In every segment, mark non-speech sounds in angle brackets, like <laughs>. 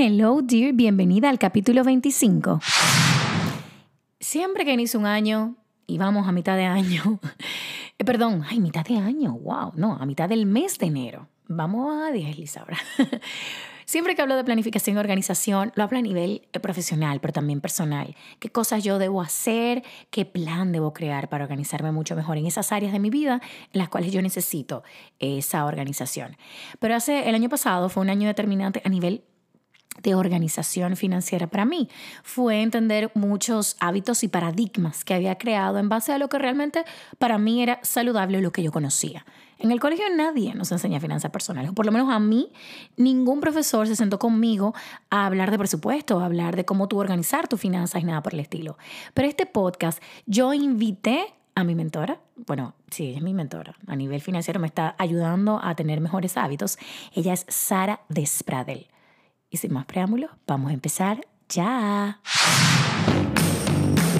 Hello, dear, bienvenida al capítulo 25. Siempre que inicio un año y vamos a mitad de año, <laughs> eh, perdón, ay, mitad de año, wow, no, a mitad del mes de enero. Vamos a 10, ahora. <laughs> Siempre que hablo de planificación y organización, lo hablo a nivel eh, profesional, pero también personal. ¿Qué cosas yo debo hacer? ¿Qué plan debo crear para organizarme mucho mejor en esas áreas de mi vida en las cuales yo necesito esa organización? Pero hace el año pasado fue un año determinante a nivel de organización financiera para mí. Fue entender muchos hábitos y paradigmas que había creado en base a lo que realmente para mí era saludable, lo que yo conocía. En el colegio nadie nos enseña finanzas personales, o por lo menos a mí, ningún profesor se sentó conmigo a hablar de presupuesto, a hablar de cómo tú organizar tus finanzas y nada por el estilo. Pero este podcast yo invité a mi mentora, bueno, sí, es mi mentora, a nivel financiero me está ayudando a tener mejores hábitos. Ella es Sara Despradel. Y sin más preámbulos, vamos a empezar ya.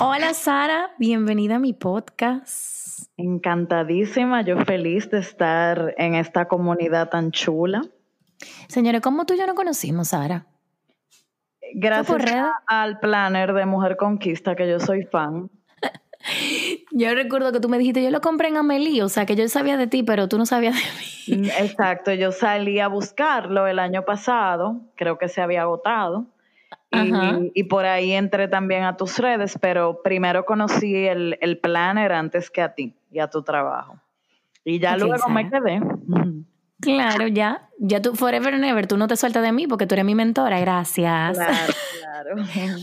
Hola Sara, bienvenida a mi podcast. Encantadísima, yo feliz de estar en esta comunidad tan chula. Señora, ¿cómo tú y yo no conocimos, Sara? Gracias al planner de Mujer Conquista, que yo soy fan. <laughs> yo recuerdo que tú me dijiste, yo lo compré en Amelie, o sea, que yo sabía de ti, pero tú no sabías de mí. Mm, exacto, yo salí a buscarlo el año pasado, creo que se había agotado. Y, por ahí entré también a tus redes, pero primero conocí el, el planner antes que a ti y a tu trabajo. Y ya luego me quedé. Claro, ya. Ya tú, forever and ever, tú no te sueltas de mí porque tú eres mi mentora. Gracias. Claro, <laughs> claro.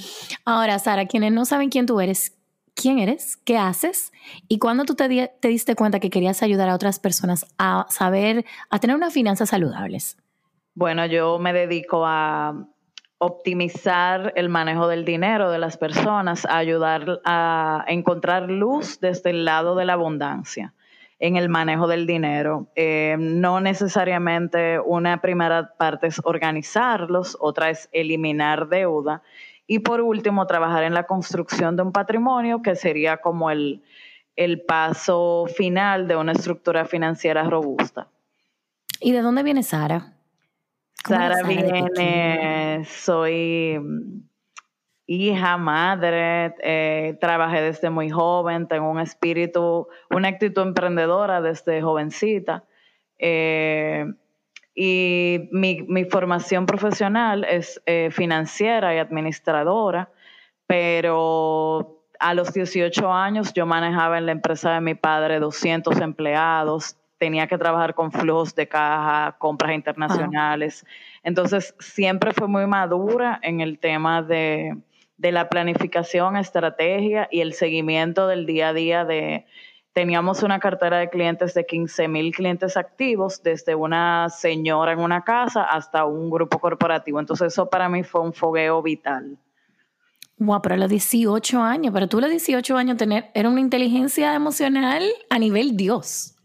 Ahora, Sara, quienes no saben quién tú eres, quién eres, qué haces y cuándo tú te, te diste cuenta que querías ayudar a otras personas a saber, a tener unas finanzas saludables. Bueno, yo me dedico a optimizar el manejo del dinero de las personas, ayudar a encontrar luz desde el lado de la abundancia en el manejo del dinero. Eh, no necesariamente una primera parte es organizarlos, otra es eliminar deuda y por último trabajar en la construcción de un patrimonio que sería como el, el paso final de una estructura financiera robusta. ¿Y de dónde viene Sara? Sara viene, soy mm, hija, madre, eh, trabajé desde muy joven, tengo un espíritu, una actitud emprendedora desde jovencita. Eh, y mi, formación profesional es eh, financiera y administradora, pero a los 18 años yo manejaba en la empresa de mi padre 200 empleados, tenía que trabajar con flujos de caja, compras internacionales. Entonces, siempre fue muy madura en el tema de, la planificación, estrategia y el seguimiento del día a día de... Teníamos una cartera de clientes de 15 mil clientes activos, desde una señora en una casa hasta un grupo corporativo. Entonces, eso para mí fue un fogueo vital. Wow, pero a los 18 años, pero tú a los 18 años tener, era una inteligencia emocional a nivel Dios.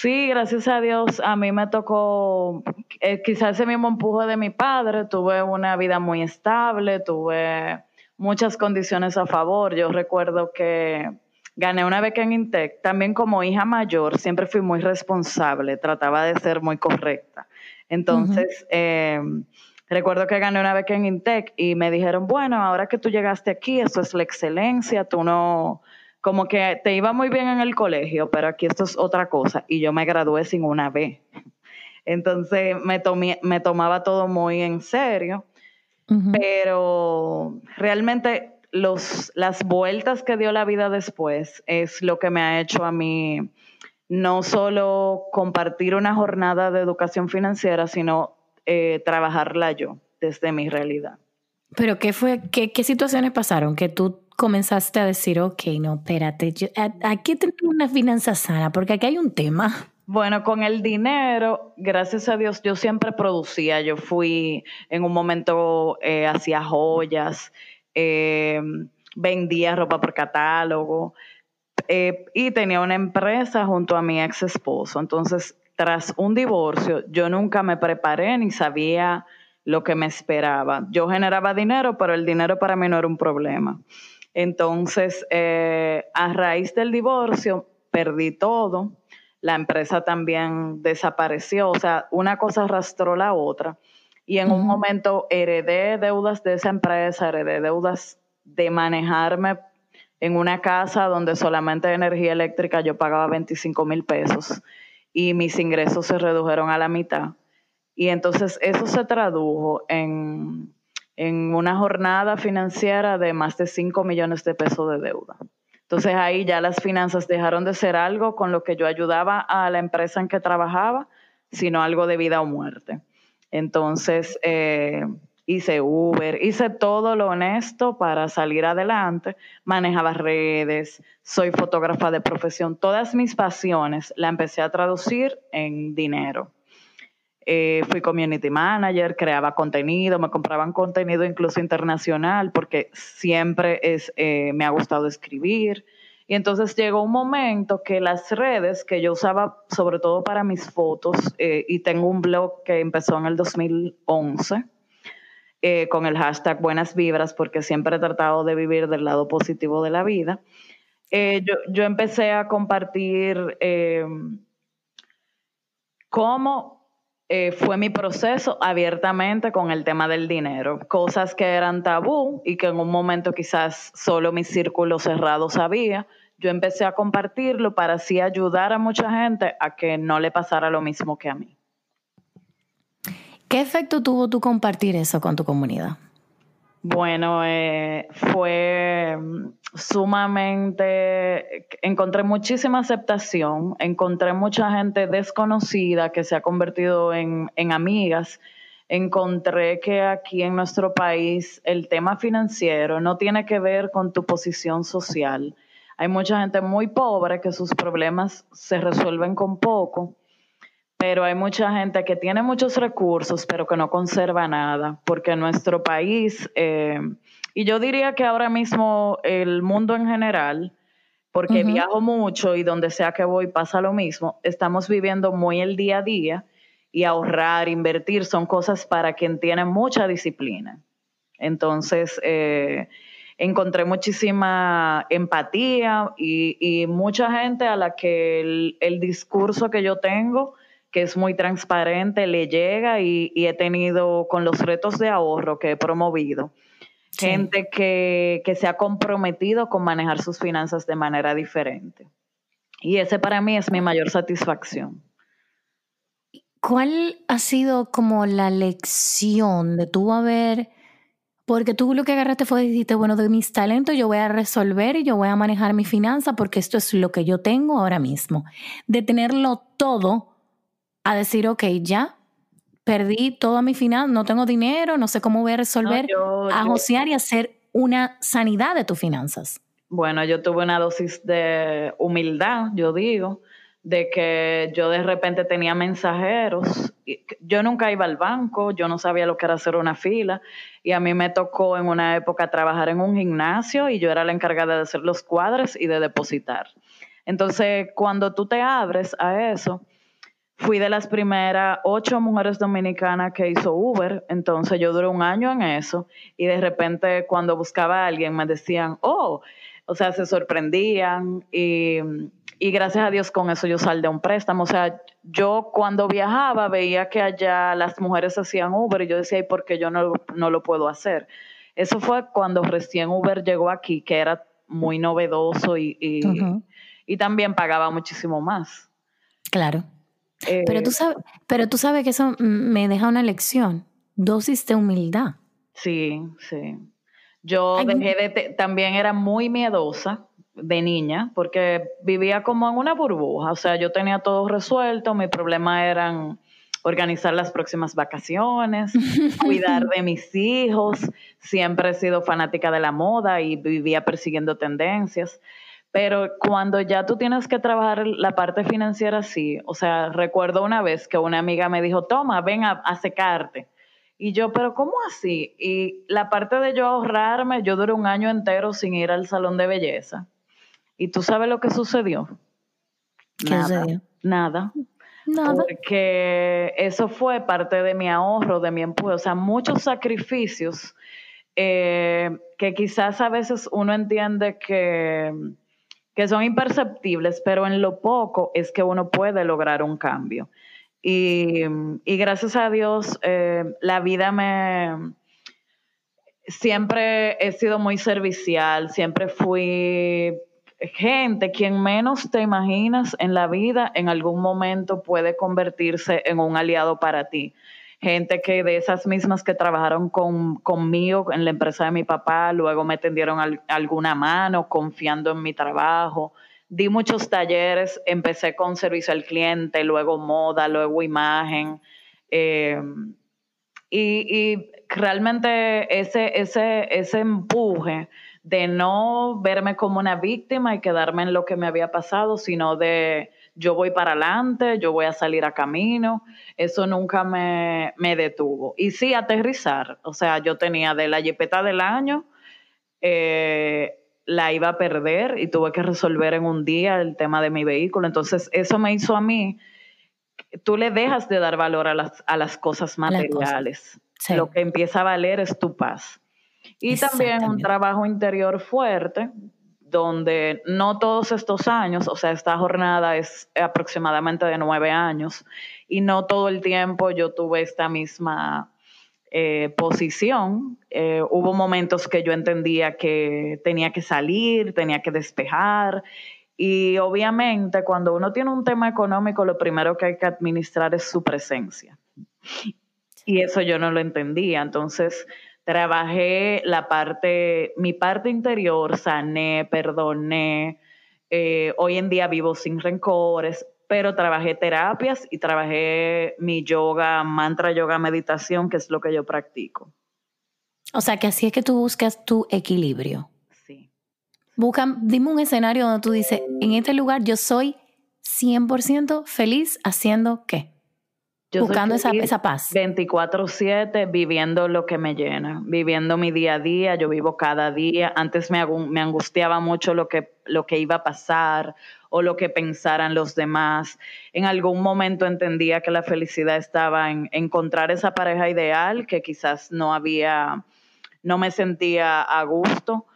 Sí, gracias a Dios, a mí me tocó eh, quizás ese mismo empuje de mi padre, tuve una vida muy estable, tuve muchas condiciones a favor. Yo recuerdo que gané una beca en Intec, también como hija mayor, siempre fui muy responsable, trataba de ser muy correcta. Entonces, eh, recuerdo que gané una beca en Intec y me dijeron, bueno, ahora que tú llegaste aquí, esto es la excelencia, tú no, como que te iba muy bien en el colegio, pero aquí esto es otra cosa. Y yo me gradué sin una B. Entonces me, me tomaba todo muy en serio. Pero realmente los, las vueltas que dio la vida después es lo que me ha hecho a mí no solo compartir una jornada de educación financiera, sino eh, trabajarla yo desde mi realidad. Pero ¿qué fue, qué, qué situaciones pasaron que tú comenzaste a decir, ok, no, espérate, yo, aquí tengo una finanza sana, porque aquí hay un tema. Bueno, con el dinero, gracias a Dios, yo siempre producía. Yo fui en un momento, eh, hacía joyas, eh, vendía ropa por catálogo eh, y tenía una empresa junto a mi ex esposo. Entonces, tras un divorcio, yo nunca me preparé ni sabía lo que me esperaba. Yo generaba dinero, pero el dinero para mí no era un problema. Entonces, a raíz del divorcio, perdí todo la empresa también desapareció, o sea, una cosa arrastró la otra. Y en un momento heredé deudas de esa empresa, heredé deudas de manejarme en una casa donde solamente de energía eléctrica yo pagaba 25 mil pesos y mis ingresos se redujeron a la mitad. Y entonces eso se tradujo en, en una jornada financiera de más de 5 millones de pesos de deuda. Entonces ahí ya las finanzas dejaron de ser algo con lo que yo ayudaba a la empresa en que trabajaba, sino algo de vida o muerte. Entonces eh, hice Uber, hice todo lo honesto para salir adelante, manejaba redes, soy fotógrafa de profesión, todas mis pasiones la empecé a traducir en dinero. Eh, fui community manager, creaba contenido, me compraban contenido incluso internacional porque siempre es, eh, me ha gustado escribir. Y entonces llegó un momento que las redes que yo usaba sobre todo para mis fotos, eh, y tengo un blog que empezó en el 2011 con el hashtag Buenas Vibras, porque siempre he tratado de vivir del lado positivo de la vida, yo, yo, empecé a compartir cómo eh, fue mi proceso abiertamente con el tema del dinero, cosas que eran tabú y que en un momento quizás solo mi círculo cerrado sabía. Yo empecé a compartirlo para así ayudar a mucha gente a que no le pasara lo mismo que a mí. ¿Qué efecto tuvo tú compartir eso con tu comunidad? Bueno, eh, fue sumamente, encontré muchísima aceptación, encontré mucha gente desconocida que se ha convertido en, en amigas, encontré que aquí en nuestro país el tema financiero no tiene que ver con tu posición social. Hay mucha gente muy pobre que sus problemas se resuelven con poco pero hay mucha gente que tiene muchos recursos, pero que no conserva nada, porque nuestro país, eh, y yo diría que ahora mismo el mundo en general, porque viajo mucho y donde sea que voy pasa lo mismo, estamos viviendo muy el día a día y ahorrar, invertir son cosas para quien tiene mucha disciplina. Entonces, eh, encontré muchísima empatía y, mucha gente a la que el discurso que yo tengo, que es muy transparente, le llega y, he tenido con los retos de ahorro que he promovido, gente que, se ha comprometido con manejar sus finanzas de manera diferente. Y ese para mí es mi mayor satisfacción. ¿Cuál ha sido como la lección de tú haber, porque tú lo que agarraste fue dijiste, bueno, de mis talentos yo voy a resolver y yo voy a manejar mi finanza porque esto es lo que yo tengo ahora mismo. De tenerlo todo a decir, ok, ya perdí toda mi final, no tengo dinero, no sé cómo voy a resolver, a josear y hacer una sanidad de tus finanzas? Bueno, yo tuve una dosis de humildad, yo digo, de que yo de repente tenía mensajeros. Yo nunca iba al banco, yo no sabía lo que era hacer una fila y a mí me tocó en una época trabajar en un gimnasio y yo era la encargada de hacer los cuadres y de depositar. Entonces, cuando tú te abres a eso, fui de las primeras ocho mujeres dominicanas que hizo Uber, entonces yo duré un año en eso y de repente cuando buscaba a alguien me decían, oh, o sea, se sorprendían y, gracias a Dios con eso yo salí de un préstamo, o sea, yo cuando viajaba veía que allá las mujeres hacían Uber y yo decía, ¿y por qué yo no, no lo puedo hacer? Eso fue cuando recién Uber llegó aquí, que era muy novedoso y, y también pagaba muchísimo más. Claro pero, tú eh, sabes, pero tú sabes que eso me deja una lección, dosis de humildad. Sí, sí. Yo dejé de, también era muy miedosa, de niña, porque vivía como en una burbuja, o sea, yo tenía todo resuelto, mi problema eran organizar las próximas vacaciones, <laughs> cuidar de mis hijos, siempre he sido fanática de la moda y vivía persiguiendo tendencias. Pero cuando ya tú tienes que trabajar la parte financiera, sí. O sea, recuerdo una vez que una amiga me dijo, toma, ven a, a secarte. Y yo, pero ¿cómo así? Y la parte de yo ahorrarme, yo duré un año entero sin ir al salón de belleza. ¿Y tú sabes lo que sucedió? ¿Qué nada, sucedió? Nada. Nada. Porque eso fue parte de mi ahorro, de mi empuje. O sea, muchos sacrificios eh, que quizás a veces uno entiende que, que son imperceptibles, pero en lo poco es que uno puede lograr un cambio. Y, gracias a Dios, eh, la vida me... Siempre he sido muy servicial, siempre fui gente, quien menos te imaginas en la vida, en algún momento puede convertirse en un aliado para ti. Gente que de esas mismas que trabajaron con, conmigo en la empresa de mi papá, luego me tendieron alguna mano confiando en mi trabajo. Di muchos talleres, empecé con servicio al cliente, luego moda, luego imagen. Eh, y, y, realmente ese, ese, ese empuje de no verme como una víctima y quedarme en lo que me había pasado, sino de yo voy para adelante, yo voy a salir a camino, eso nunca me, detuvo. Y sí, aterrizar, o sea, yo tenía de la jipeta del año, eh, la iba a perder y tuve que resolver en un día el tema de mi vehículo, entonces eso me hizo a mí, tú le dejas de dar valor a las, a las cosas materiales, lo que empieza a valer es tu paz. Y también un trabajo interior fuerte, donde no todos estos años, o sea, esta jornada es aproximadamente de nueve años, y no todo el tiempo yo tuve esta misma eh, posición. Eh, hubo momentos que yo entendía que tenía que salir, tenía que despejar, y obviamente cuando uno tiene un tema económico, lo primero que hay que administrar es su presencia. Y eso yo no lo entendía. Entonces, trabajé la parte, mi parte interior, sané, perdoné. Eh, hoy en día vivo sin rencores, pero trabajé terapias y trabajé mi yoga, mantra yoga, meditación, que es lo que yo practico. O sea, que así es que tú buscas tu equilibrio. Sí. Busca, dime un escenario donde tú dices, en este lugar yo soy 100% feliz haciendo qué buscando esa, esa, paz. 24/7, viviendo lo que me llena, viviendo mi día a día, yo vivo cada día. Antes me, me angustiaba mucho lo que, lo que iba a pasar o lo que pensaran los demás. En algún momento entendía que la felicidad estaba en encontrar esa pareja ideal que quizás no había, no me sentía a gusto.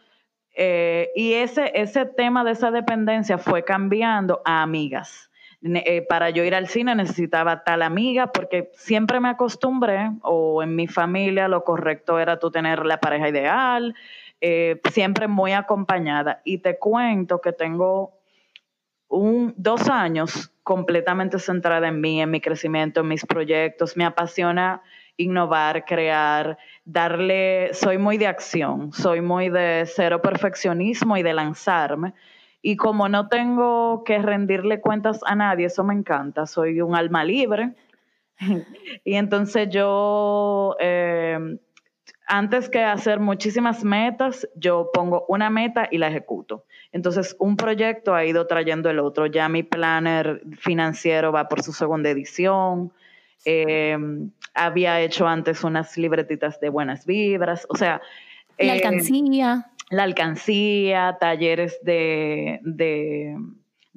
Eh, y ese, ese tema de esa dependencia fue cambiando a amigas eh, para yo ir al cine necesitaba tal amiga, porque siempre me acostumbré, o en mi familia lo correcto era tú tener la pareja ideal, eh, siempre muy acompañada. Y te cuento que tengo un, dos años completamente centrada en mí, en mi crecimiento, en mis proyectos. Me apasiona innovar, crear, darle, soy muy de acción, soy muy de cero perfeccionismo y de lanzarme. Y como no tengo que rendirle cuentas a nadie, eso me encanta, soy un alma libre. <laughs> y entonces yo, eh, antes que hacer muchísimas metas, yo pongo una meta y la ejecuto. Entonces, un proyecto ha ido trayendo el otro. Ya mi planner financiero va por su segunda edición. Eh, había hecho antes unas libretitas de buenas vibras. O sea... La eh, alcancía la alcancía, talleres de, de,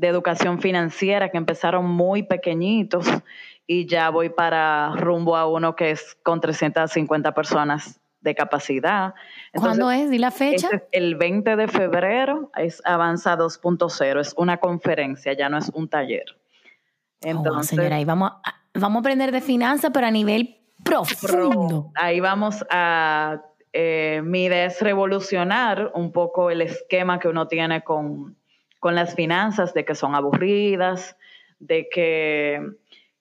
educación financiera que empezaron muy pequeñitos y ya voy para rumbo a uno que es con 350 personas de capacidad. ¿Cuándo es? ¿Y la fecha? Este el 20 de febrero es Avanza 2.0, es una conferencia, ya no es un taller. Oh, Entonces, señora, ahí vamos a, vamos a aprender de finanzas, pero a nivel profundo. Ahí vamos a eh, mi idea es revolucionar un poco el esquema que uno tiene con, las finanzas, de que son aburridas, de que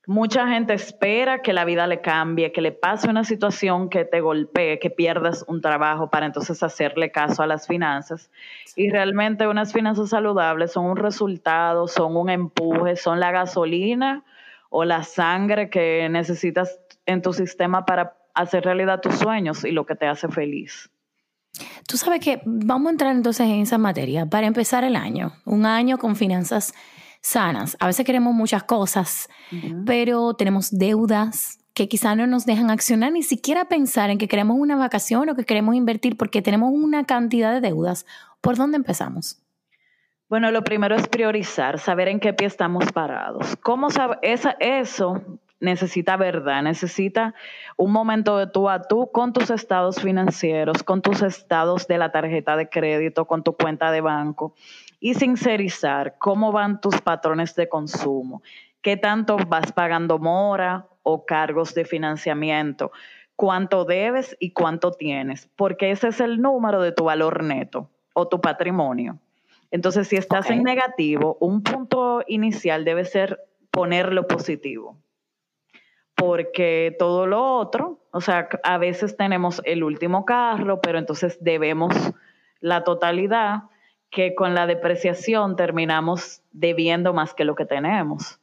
Mucha gente espera que la vida le cambie, que le pase una situación que te golpee, que pierdas un trabajo para entonces hacerle caso a las finanzas. Y realmente unas finanzas saludables son un resultado, son un empuje, son la gasolina o la sangre que necesitas en tu sistema para hacer realidad tus sueños y lo que te hace feliz. Tú sabes que vamos a entrar entonces en esa materia para empezar el año, un año con finanzas sanas. A veces queremos muchas cosas, pero tenemos deudas que quizá no nos dejan accionar ni siquiera pensar en que queremos una vacación o que queremos invertir porque tenemos una cantidad de deudas. ¿Por dónde empezamos? Bueno, lo primero es priorizar, saber en qué pie estamos parados. ¿Cómo sabe? Esa, eso necesita verdad, necesita un momento de tú a tú con tus estados financieros, con tus estados de la tarjeta de crédito, con tu cuenta de banco y sincerizar cómo van tus patrones de consumo, qué tanto vas pagando mora o cargos de financiamiento, cuánto debes y cuánto tienes, porque ese es el número de tu valor neto o tu patrimonio. Entonces, si estás en negativo, un punto inicial debe ser ponerlo positivo. Porque todo lo otro, o sea, a veces tenemos el último carro, pero entonces debemos la totalidad que con la depreciación terminamos debiendo más que lo que tenemos.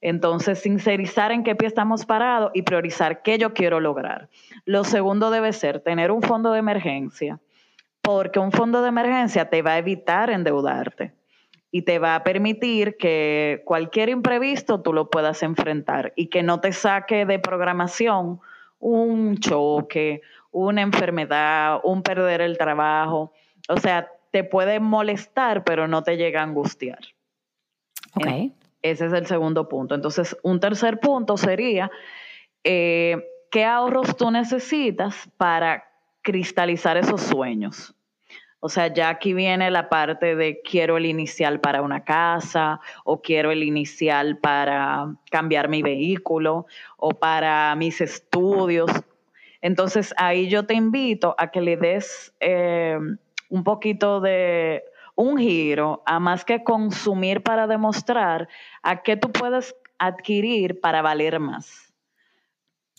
Entonces, sincerizar en qué pie estamos parados y priorizar qué yo quiero lograr. Lo segundo debe ser tener un fondo de emergencia, porque un fondo de emergencia te va a evitar endeudarte y te va a permitir que cualquier imprevisto tú lo puedas enfrentar y que no te saque de programación un choque, una enfermedad, un perder el trabajo. O sea, te puede molestar, pero no te llega a angustiar. Ok. Ese es el segundo punto. Entonces, un tercer punto sería, eh, ¿qué ahorros tú necesitas para cristalizar esos sueños? O sea, ya aquí viene la parte de quiero el inicial para una casa o quiero el inicial para cambiar mi vehículo o para mis estudios. Entonces, ahí yo te invito a que le des... Eh, un poquito de un giro a más que consumir para demostrar a qué tú puedes adquirir para valer más.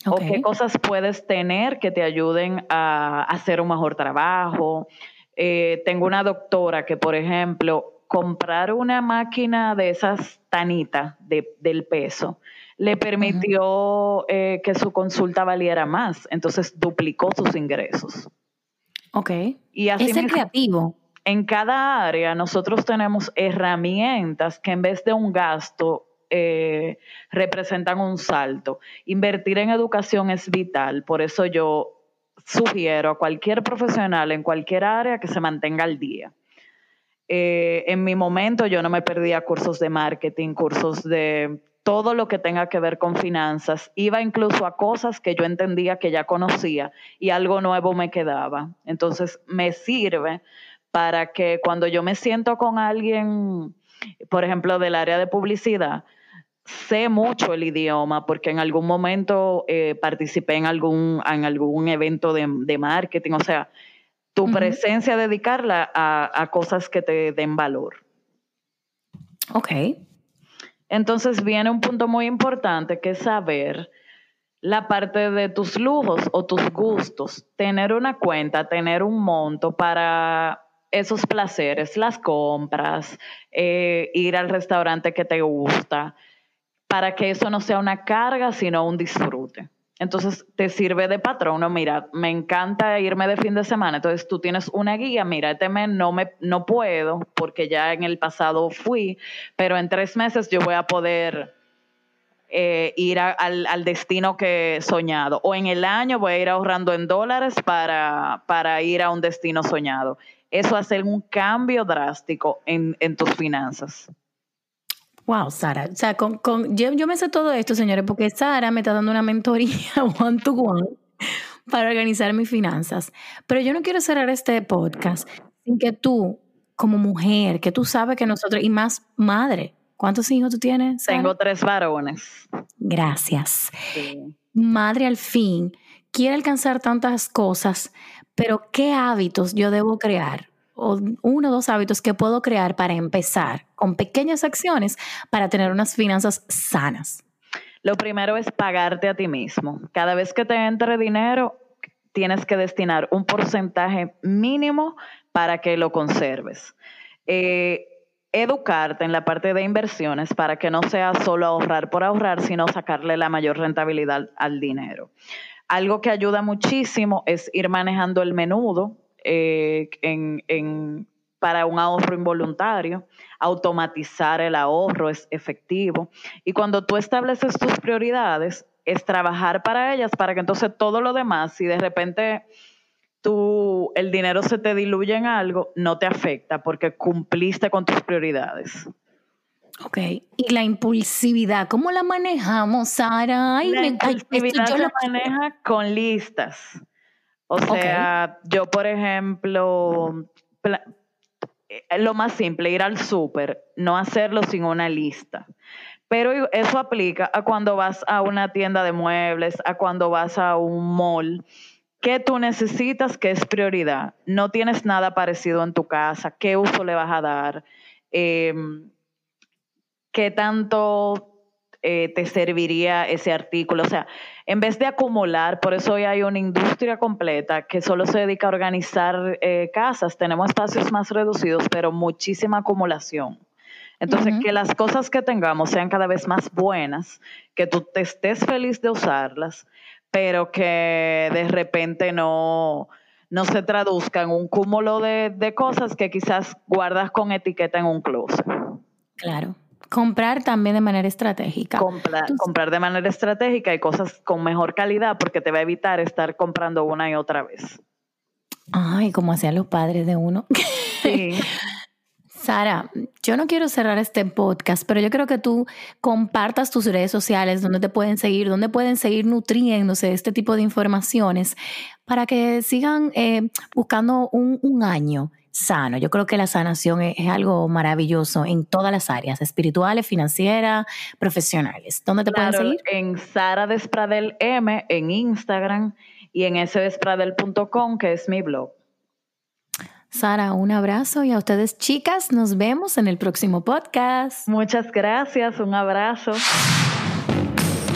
O qué cosas puedes tener que te ayuden a hacer un mejor trabajo. Eh, tengo una doctora que, por ejemplo, comprar una máquina de esas tanitas del peso le permitió eh, que su consulta valiera más. Entonces duplicó sus ingresos. Ok. Y así es creativo. En cada área nosotros tenemos herramientas que en vez de un gasto eh, representan un salto. Invertir en educación es vital, por eso yo sugiero a cualquier profesional en cualquier área que se mantenga al día. Eh, en mi momento yo no me perdía cursos de marketing, cursos de todo lo que tenga que ver con finanzas, iba incluso a cosas que yo entendía que ya conocía y algo nuevo me quedaba. Entonces me sirve para que cuando yo me siento con alguien, por ejemplo, del área de publicidad, sé mucho el idioma porque en algún momento eh, participé en algún, en algún evento de, marketing, o sea, tu presencia dedicarla a, a cosas que te den valor. Ok. Entonces viene un punto muy importante que es saber la parte de tus lujos o tus gustos, tener una cuenta, tener un monto para esos placeres, las compras, eh, ir al restaurante que te gusta, para que eso no sea una carga, sino un disfrute. Entonces te sirve de patrón, no, mira, me encanta irme de fin de semana, entonces tú tienes una guía, mira, este mes no, me, no puedo porque ya en el pasado fui, pero en tres meses yo voy a poder eh, ir al, al, destino que he soñado, o en el año voy a ir ahorrando en dólares para, para ir a un destino soñado. Eso hace un cambio drástico en, en tus finanzas. Wow, Sara. O sea, con, con, yo, yo me sé todo esto, señores, porque Sara me está dando una mentoría one to one para organizar mis finanzas. Pero yo no quiero cerrar este podcast sin que tú, como mujer, que tú sabes que nosotros, y más madre, ¿cuántos hijos tú tienes? Tengo tres varones. Gracias. Madre al fin, quiere alcanzar tantas cosas, pero ¿qué hábitos yo debo crear o uno o dos hábitos que puedo crear para empezar con pequeñas acciones para tener unas finanzas sanas? Lo primero es pagarte a ti mismo. Cada vez que te entre dinero, tienes que destinar un porcentaje mínimo para que lo conserves. Eh, educarte en la parte de inversiones para que no sea solo ahorrar por ahorrar, sino sacarle la mayor rentabilidad al dinero. Algo que ayuda muchísimo es ir manejando el menudo eh, para un ahorro involuntario, automatizar el ahorro es efectivo. Y cuando tú estableces tus prioridades, es trabajar para ellas, para que entonces todo lo demás, si de repente tú, el dinero se te diluye en algo, no te afecta porque cumpliste con tus prioridades. Ok, y la impulsividad, ¿cómo la manejamos, Sara? la impulsividad se maneja con listas. O sea, yo, por ejemplo, eh, lo más simple, ir al súper, no hacerlo sin una lista. Pero eso aplica a cuando vas a una tienda de muebles, a cuando vas a un mall. ¿Qué tú necesitas? ¿Qué es prioridad? No tienes nada parecido en tu casa. ¿Qué uso le vas a dar? Em, ¿Qué tanto eh, te serviría ese artículo? O sea, en vez de acumular, por eso hoy hay una industria completa que solo se dedica a organizar eh, casas. Tenemos espacios más reducidos, pero muchísima acumulación. Entonces, que las cosas que tengamos sean cada vez más buenas, que tú te estés feliz de usarlas, pero que de repente no, no se traduzca en un cúmulo de, de cosas que quizás guardas con etiqueta en un closet. Claro. Comprar también de manera estratégica. Comprar, comprar de manera estratégica y cosas con mejor calidad porque te va a evitar estar comprando una y otra vez. Ay, como hacían los padres de uno. Sí. <laughs> Sara, yo no quiero cerrar este podcast, pero yo creo que tú compartas tus redes sociales, donde te pueden seguir, donde pueden seguir nutriéndose de este tipo de informaciones para que sigan eh, buscando un, año sano. Yo creo que la sanación es, algo maravilloso en todas las áreas, espirituales, financieras, profesionales. ¿Dónde te pueden seguir? En Sara Despradel M en Instagram y en sdespradel.com, que es mi blog. Sara, un abrazo y a ustedes chicas, nos vemos en el próximo podcast. Muchas gracias, un abrazo.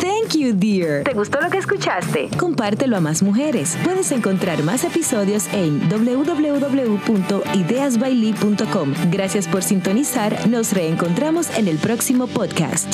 Thank you, dear. ¿Te gustó lo que escuchaste? Compártelo a más mujeres. Puedes encontrar más episodios en www.ideasbailey.com. Gracias por sintonizar. Nos reencontramos en el próximo podcast.